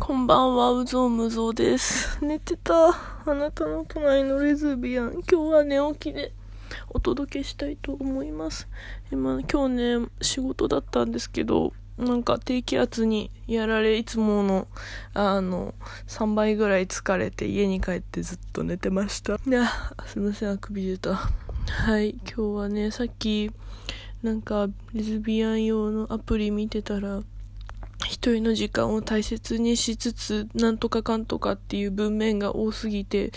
こんばんは、うぞうむぞうです。寝てた。あなたの隣のレズビアン。今日は寝起きでお届けしたいと思います。今、今日ね、仕事だったんですけど、なんか低気圧にやられ、いつもの、あの、3倍ぐらい疲れて家に帰ってずっと寝てました。いや、すいません、あくび出た。はい、今日はね、さっき、なんか、レズビアン用のアプリ見てたら、一人の時間を大切にしつつ、なんとかかんとかっていう文面が多すぎて、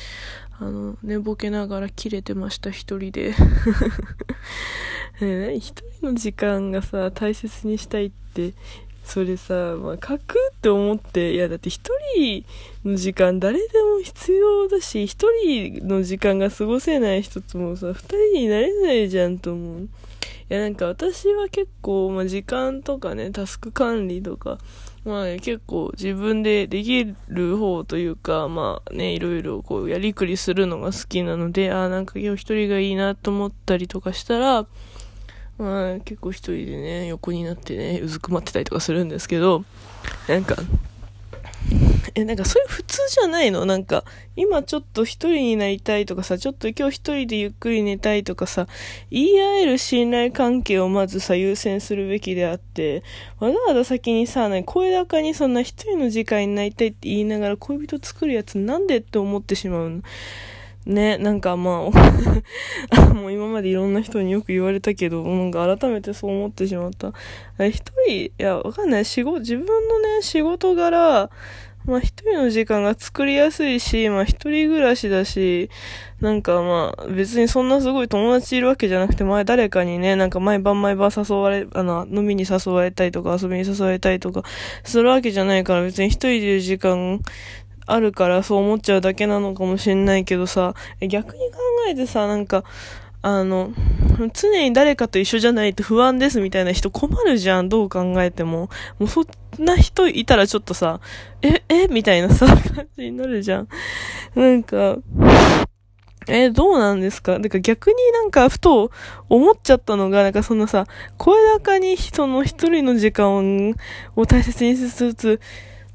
あの、寝ぼけながら切れてました、一人で。ね一人の時間がさ、大切にしたいって、それさ、まあ、書くって思って、いや、だって一人の時間誰でも必要だし、一人の時間が過ごせない人ともさ、二人になれないじゃんと思う。やなんか私は結構、まあ、時間とかね、タスク管理とか、まあ、結構自分でできる方というか、まあね、いろいろこうやりくりするのが好きなので、ああ、なんか今日一人がいいなと思ったりとかしたら、まあ結構一人でね、横になってね、うずくまってたりとかするんですけど、なんか、え、なんかそれ普通じゃないの？なんか、今ちょっと一人になりたいとかさ、ちょっと今日一人でゆっくり寝たいとかさ、言い合える信頼関係をまずさ、優先するべきであって、わざわざ先にさ、ね、声高にそんな一人の時間になりたいって言いながら恋人作るやつなんでって思ってしまうの？ね、なんかまあ、もう今までいろんな人によく言われたけど、なんか改めてそう思ってしまった。一人、いや、わかんない。仕事、自分のね、仕事柄、まあ一人の時間が作りやすいし、まあ一人暮らしだし、なんかまあ別にそんなすごい友達いるわけじゃなくて、前誰かにね、なんか毎晩毎晩誘われ、あの、飲みに誘われたりとか遊びに誘われたりとかするわけじゃないから別に一人でいる時間あるからそう思っちゃうだけなのかもしれないけどさ、逆に考えてさ、なんか、あの、常に誰かと一緒じゃないと不安ですみたいな人困るじゃん、どう考えても。もうそんな人いたらちょっとさ、え、えみたいなさ、感じになるじゃん。なんか、え、どうなんですか？なんか逆になんかふと思っちゃったのが、なんかそのさ、声高に人の一人の時間を大切にしつつ、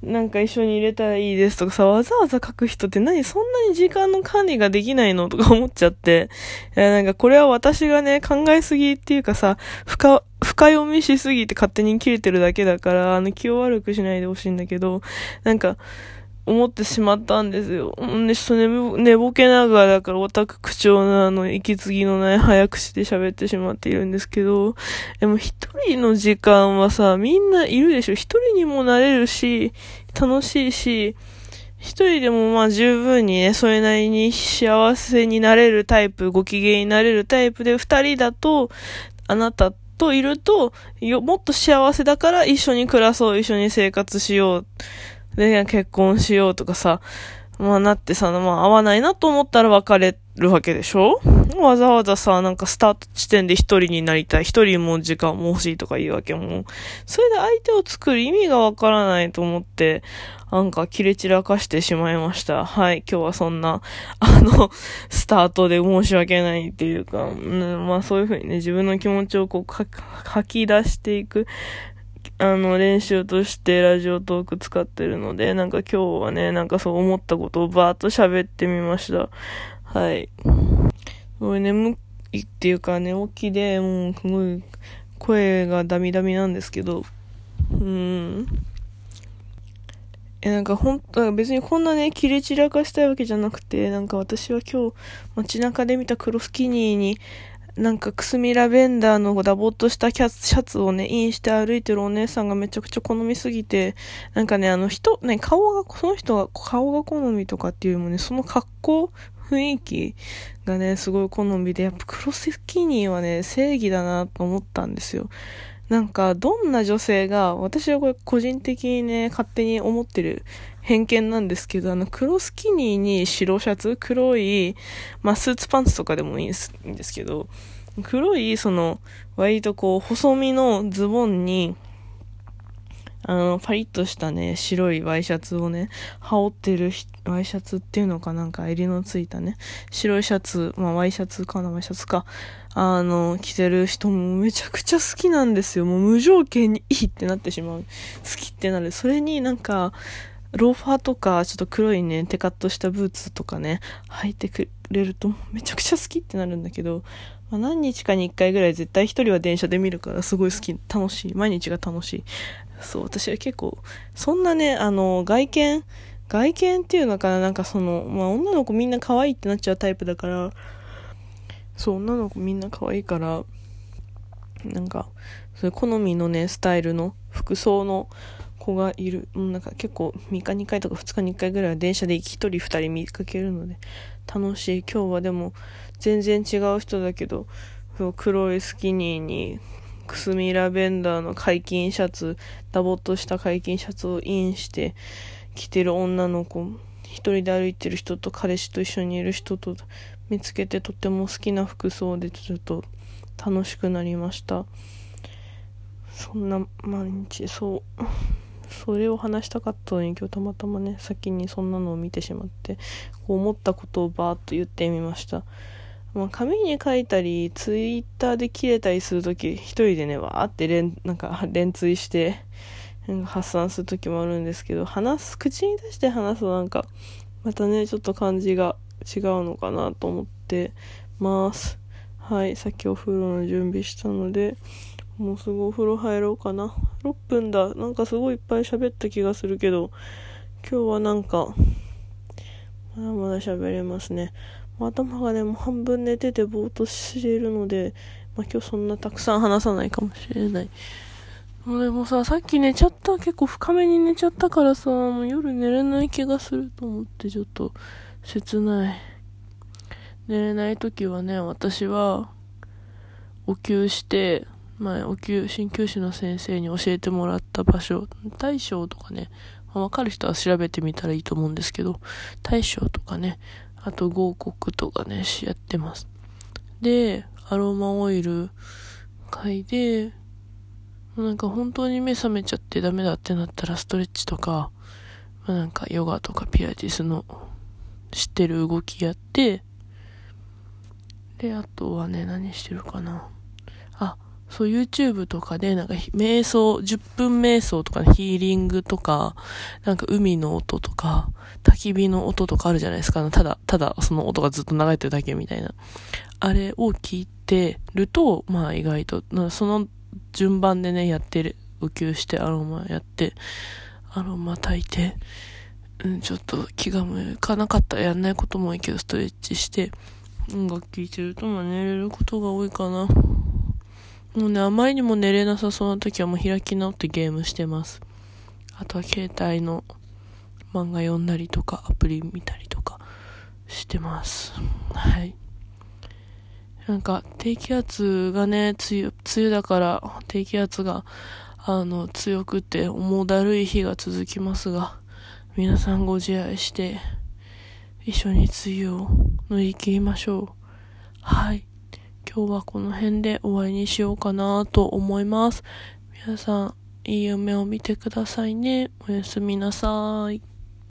なんか一緒に入れたらいいですとかさ、わざわざ書く人って何そんなに時間の管理ができないのとか思っちゃって。いや、なんかこれは私がね、考えすぎっていうかさ、深、深読みしすぎて勝手に切れてるだけだから、あの気を悪くしないでほしいんだけど、なんか、思ってしまったんですよ。んで、ちょっと寝ぼ寝ぼけながらだからオタク口調のあの、息継ぎのない早口で喋ってしまっているんですけど、でも一人の時間はさ、みんないるでしょ。一人にもなれるし、楽しいし、一人でもまあ十分にね、それなりに幸せになれるタイプ、ご機嫌になれるタイプで、二人だと、あなたといると、よ、もっと幸せだから一緒に暮らそう、一緒に生活しよう。で、結婚しようとかさ、まあなってさ、まあ合わないなと思ったら別れるわけでしょ？わざわざさ、なんかスタート地点で一人になりたい、一人も時間も欲しいとか言うわけも。それで相手を作る意味がわからないと思って、なんか切れ散らかしてしまいました。はい、今日はそんな、あの、スタートで申し訳ないっていうか、うん、まあそういうふうにね、自分の気持ちをこう書き出していく。あの、練習としてラジオトーク使ってるので、なんか今日はね、なんかそう思ったことをバーっと喋ってみました。はい。すごい眠いっていうか寝起きで、もうすごい声がダミダミなんですけど、うん。え、なんかほんと、別にこんなね、切れ散らかしたいわけじゃなくて、なんか私は今日街中で見た黒スキニーに、なんかくすみラベンダーのダボっとしたキャシャツをね、インして歩いてるお姉さんがめちゃくちゃ好みすぎて、なんかね、あの人、ね、顔が、その人が顔が好みとかっていうよりもね、その格好、雰囲気がね、すごい好みで、やっぱ黒スキニーはね、正義だなと思ったんですよ。なんか、どんな女性が、私はこれ個人的にね、勝手に思ってる偏見なんですけど、あの、黒スキニーに白シャツ、黒い、まあ、スーツパンツとかでもいいんですけど、黒い、その、割とこう、細身のズボンに、あの、パリッとしたね、白いワイシャツをね、羽織ってるワイシャツっていうのかなんか襟のついたね、白いシャツ、まあワイシャツかな、ワイシャツか、あの、着てる人もめちゃくちゃ好きなんですよ。もう無条件にいいってなってしまう。好きってなる。それになんか、ローファーとか、ちょっと黒いね、テカッとしたブーツとかね、履いてくれるとめちゃくちゃ好きってなるんだけど、まあ、何日かに1回ぐらい絶対一人は電車で見るからすごい好き、楽しい。毎日が楽しい。そう、私は結構、そんなね、あの、外見、外見っていうのかな、なんかその、まあ女の子みんな可愛いってなっちゃうタイプだから、そう、女の子みんな可愛いから、なんか、そういう好みのね、スタイルの服装の子がいる。もう、なんか結構3日に1回とか2日に1回ぐらいは電車で1人2人見かけるので楽しい。今日はでも全然違う人だけど、黒いスキニーにくすみラベンダーの解禁シャツ、ダボっとした解禁シャツをインして着てる女の子、一人で歩いてる人と彼氏と一緒にいる人と見つけてとっても好きな服装でちょっと楽しくなりました。そんな毎日、そう。それを話したかったのに今日たまたまね先にそんなのを見てしまってこう思ったことをバーッと言ってみました、まあ、紙に書いたりツイッターで切れたりする時一人でねわーって連なんか連追して発散する時もあるんですけど話す口に出して話すとなんかまたねちょっと感じが違うのかなと思ってます。はいさっきお風呂の準備したのでもうすぐお風呂入ろうかな。6分だ。なんかすごいいっぱい喋った気がするけど、今日はなんか、まだまだ喋れますね。頭がね、もう半分寝ててぼーっとしているので、まあ、今日そんなたくさん話さないかもしれない。でもさ、さっき寝ちゃった、結構深めに寝ちゃったからさ、もう夜寝れない気がすると思ってちょっと切ない。寝れない時はね、私は、お灸して、前、お灸、鍼灸師の先生に教えてもらった場所、大将とかね、まあ、わかる人は調べてみたらいいと思うんですけど、大将とかね、あと合谷とかね、やってます。で、アロマオイル嗅いで、なんか本当に目覚めちゃってダメだってなったらストレッチとか、まあ、なんかヨガとかピラティスの知ってる動きやって、で、あとはね、何してるかな。あ、そう YouTube とかでなんか瞑想、10分瞑想とかヒーリングとか、なんか海の音とか、焚き火の音とかあるじゃないですか。ただ、ただその音がずっと流れてるだけみたいな。あれを聞いてると、まあ意外と、その順番でね、やってる。浮球してアロマやって、アロマ炊いて、うん、ちょっと気が向かなかったらやんないこともいいけど、ストレッチして、音楽聴いてると、まあ寝れることが多いかな。もうね、あまりにも寝れなさそうな時はもう開き直ってゲームしてます。あとは携帯の漫画読んだりとか、アプリ見たりとかしてます。はい。なんか、低気圧がね、梅雨、梅雨だから、低気圧が、あの、強くて重だるい日が続きますが、皆さんご自愛して、一緒に梅雨を乗り切りましょう。はい。今日はこの辺で終わりにしようかなと思います。皆さん、いい夢を見てくださいね。おやすみなさい。